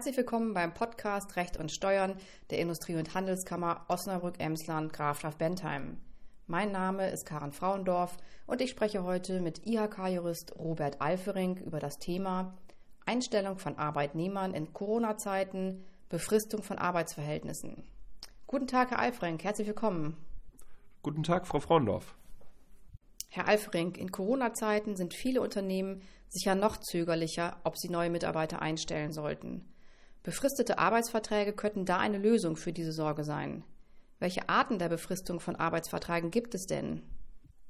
Herzlich willkommen beim Podcast Recht und Steuern der Industrie- und Handelskammer Osnabrück-Emsland Grafschaft Bentheim. Mein Name ist Karen Frauendorf und ich spreche heute mit IHK-Jurist Robert Alfering über das Thema Einstellung von Arbeitnehmern in Corona-Zeiten, Befristung von Arbeitsverhältnissen. Guten Tag, Herr Alfering, herzlich willkommen. Guten Tag, Frau Frauendorf. Herr Alfering, in Corona-Zeiten sind viele Unternehmen sicher noch zögerlicher, ob sie neue Mitarbeiter einstellen sollten. Befristete Arbeitsverträge könnten da eine Lösung für diese Sorge sein. Welche Arten der Befristung von Arbeitsverträgen gibt es denn?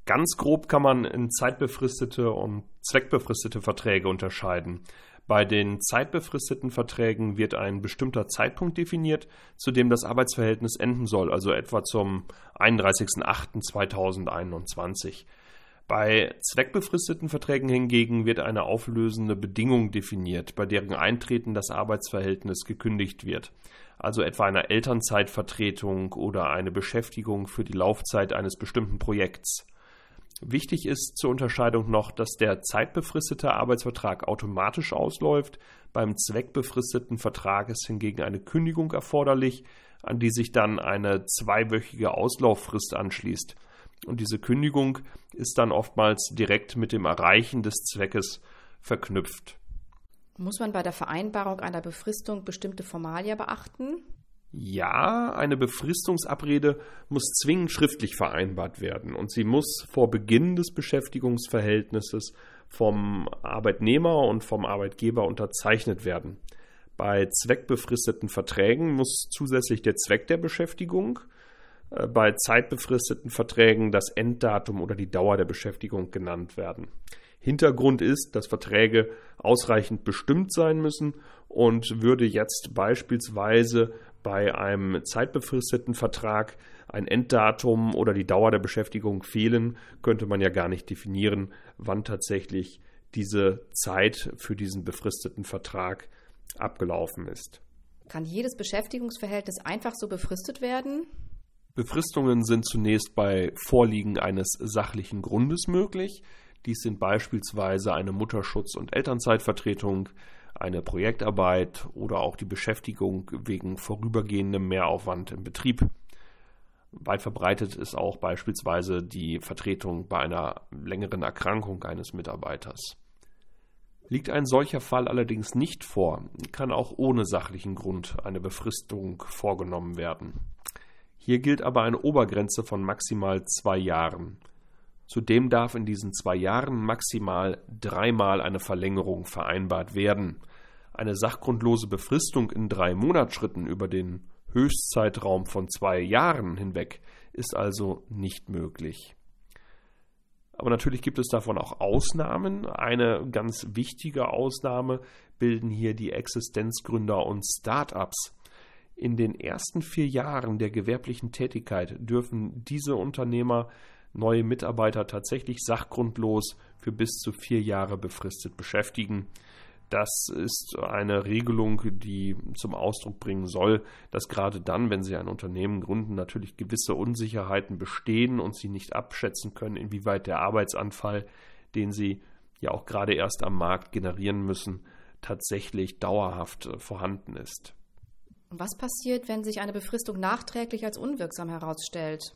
Ganz grob kann man in zeitbefristete und zweckbefristete Verträge unterscheiden. Bei den zeitbefristeten Verträgen wird ein bestimmter Zeitpunkt definiert, zu dem das Arbeitsverhältnis enden soll, also etwa zum 31.08.2021. Bei zweckbefristeten Verträgen hingegen wird eine auflösende Bedingung definiert, bei deren Eintreten das Arbeitsverhältnis gekündigt wird, also etwa eine Elternzeitvertretung oder eine Beschäftigung für die Laufzeit eines bestimmten Projekts. Wichtig ist zur Unterscheidung noch, dass der zeitbefristete Arbeitsvertrag automatisch ausläuft, beim zweckbefristeten Vertrag ist hingegen eine Kündigung erforderlich, an die sich dann eine zweiwöchige Auslauffrist anschließt. Und diese Kündigung ist dann oftmals direkt mit dem Erreichen des Zweckes verknüpft. Muss man bei der Vereinbarung einer Befristung bestimmte Formalia beachten? Ja, eine Befristungsabrede muss zwingend schriftlich vereinbart werden und sie muss vor Beginn des Beschäftigungsverhältnisses vom Arbeitnehmer und vom Arbeitgeber unterzeichnet werden. Bei zweckbefristeten Verträgen muss zusätzlich der Zweck der Beschäftigung, bei zeitbefristeten Verträgen das Enddatum oder die Dauer der Beschäftigung genannt werden. Hintergrund ist, dass Verträge ausreichend bestimmt sein müssen und würde jetzt beispielsweise bei einem zeitbefristeten Vertrag ein Enddatum oder die Dauer der Beschäftigung fehlen, könnte man ja gar nicht definieren, wann tatsächlich diese Zeit für diesen befristeten Vertrag abgelaufen ist. Kann jedes Beschäftigungsverhältnis einfach so befristet werden? Befristungen sind zunächst bei Vorliegen eines sachlichen Grundes möglich. Dies sind beispielsweise eine Mutterschutz- und Elternzeitvertretung, eine Projektarbeit oder auch die Beschäftigung wegen vorübergehendem Mehraufwand im Betrieb. Weit verbreitet ist auch beispielsweise die Vertretung bei einer längeren Erkrankung eines Mitarbeiters. Liegt ein solcher Fall allerdings nicht vor, kann auch ohne sachlichen Grund eine Befristung vorgenommen werden. Hier gilt aber eine Obergrenze von maximal zwei Jahren. Zudem darf in diesen zwei Jahren maximal dreimal eine Verlängerung vereinbart werden. Eine sachgrundlose Befristung in drei Monatsschritten über den Höchstzeitraum von zwei Jahren hinweg ist also nicht möglich. Aber natürlich gibt es davon auch Ausnahmen. Eine ganz wichtige Ausnahme bilden hier die Existenzgründer und Start-ups. In den ersten vier Jahren der gewerblichen Tätigkeit dürfen diese Unternehmer neue Mitarbeiter tatsächlich sachgrundlos für bis zu vier Jahre befristet beschäftigen. Das ist eine Regelung, die zum Ausdruck bringen soll, dass gerade dann, wenn Sie ein Unternehmen gründen, natürlich gewisse Unsicherheiten bestehen und Sie nicht abschätzen können, inwieweit der Arbeitsanfall, den Sie ja auch gerade erst am Markt generieren müssen, tatsächlich dauerhaft vorhanden ist. Was passiert, wenn sich eine Befristung nachträglich als unwirksam herausstellt?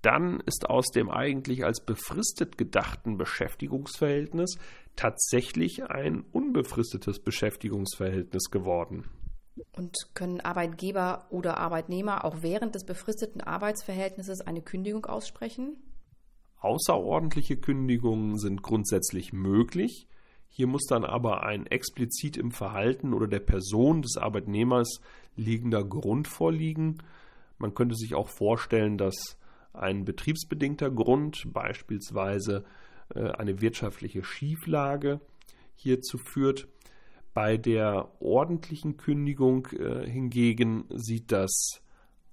Dann ist aus dem eigentlich als befristet gedachten Beschäftigungsverhältnis tatsächlich ein unbefristetes Beschäftigungsverhältnis geworden. Und können Arbeitgeber oder Arbeitnehmer auch während des befristeten Arbeitsverhältnisses eine Kündigung aussprechen? Außerordentliche Kündigungen sind grundsätzlich möglich. Hier muss dann aber ein explizit im Verhalten oder der Person des Arbeitnehmers liegender Grund vorliegen. Man könnte sich auch vorstellen, dass ein betriebsbedingter Grund, beispielsweise äh, eine wirtschaftliche Schieflage, hierzu führt. Bei der ordentlichen Kündigung äh, hingegen sieht das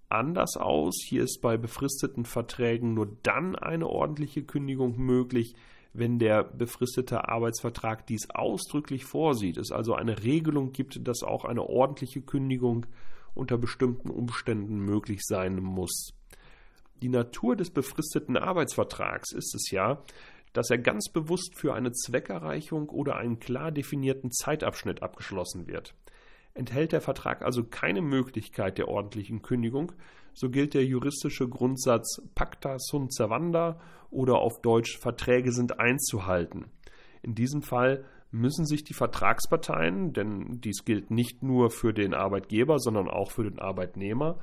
anders aus. Hier ist bei befristeten Verträgen nur dann eine ordentliche Kündigung möglich, wenn der befristete Arbeitsvertrag dies ausdrücklich vorsieht, es also eine Regelung gibt, dass auch eine ordentliche Kündigung unter bestimmten Umständen möglich sein muss. Die Natur des befristeten Arbeitsvertrags ist es ja, dass er ganz bewusst für eine Zweckerreichung oder einen klar definierten Zeitabschnitt abgeschlossen wird. Enthält der Vertrag also keine Möglichkeit der ordentlichen Kündigung, so gilt der juristische Grundsatz pacta sunt servanda oder auf Deutsch Verträge sind einzuhalten. In diesem Fall müssen sich die Vertragsparteien, denn dies gilt nicht nur für den Arbeitgeber, sondern auch für den Arbeitnehmer,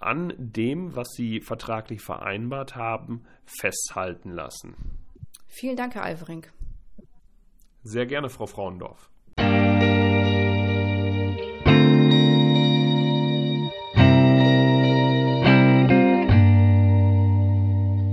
an dem, was sie vertraglich vereinbart haben, festhalten lassen. Vielen Dank, Herr Alverink. Sehr gerne, Frau Frauendorf.